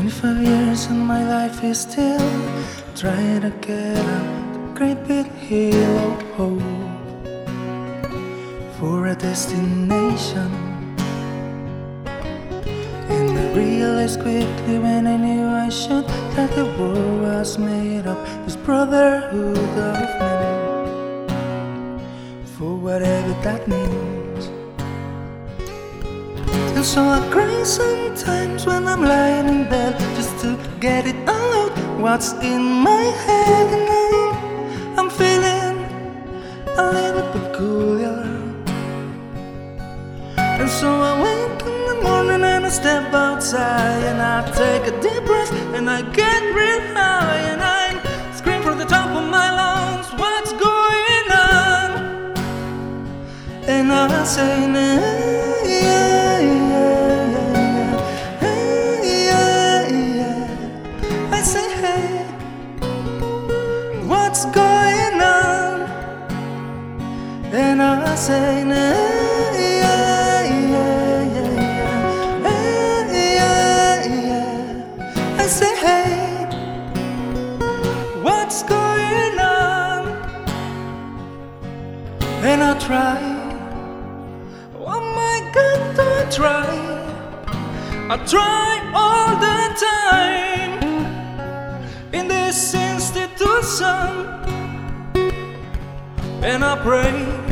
of years and my life is still. Trying to get the great big hill of hope for a destination. And I realized quickly when I knew I should. That the world was made up. This brotherhood of men for whatever that means. And so I cry sometimes when I'm lying in bed just to get it all out. What's in my head, and I'm feeling a little peculiar. And so I wake in the morning and I step outside and I take a deep breath and I get real high and I scream from the top of my lungs, What's going on? And I say, yeah, say. I say, hey, what's going on? And I try, oh my God, I try? I try all the time in this institution, and I pray.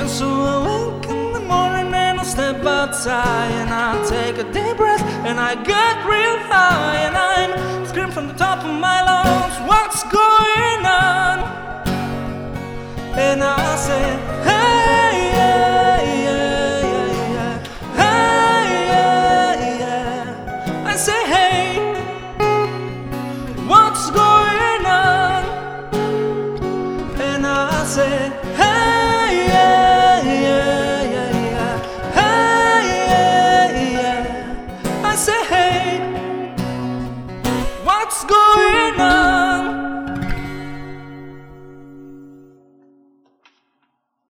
And so I wake in the morning and I step outside and I take a deep breath and I get real high and I'm scream from the top of my lungs, what's going on? And I say, hey, yeah, yeah, hey. I say, hey, what's going on? And I say, hey.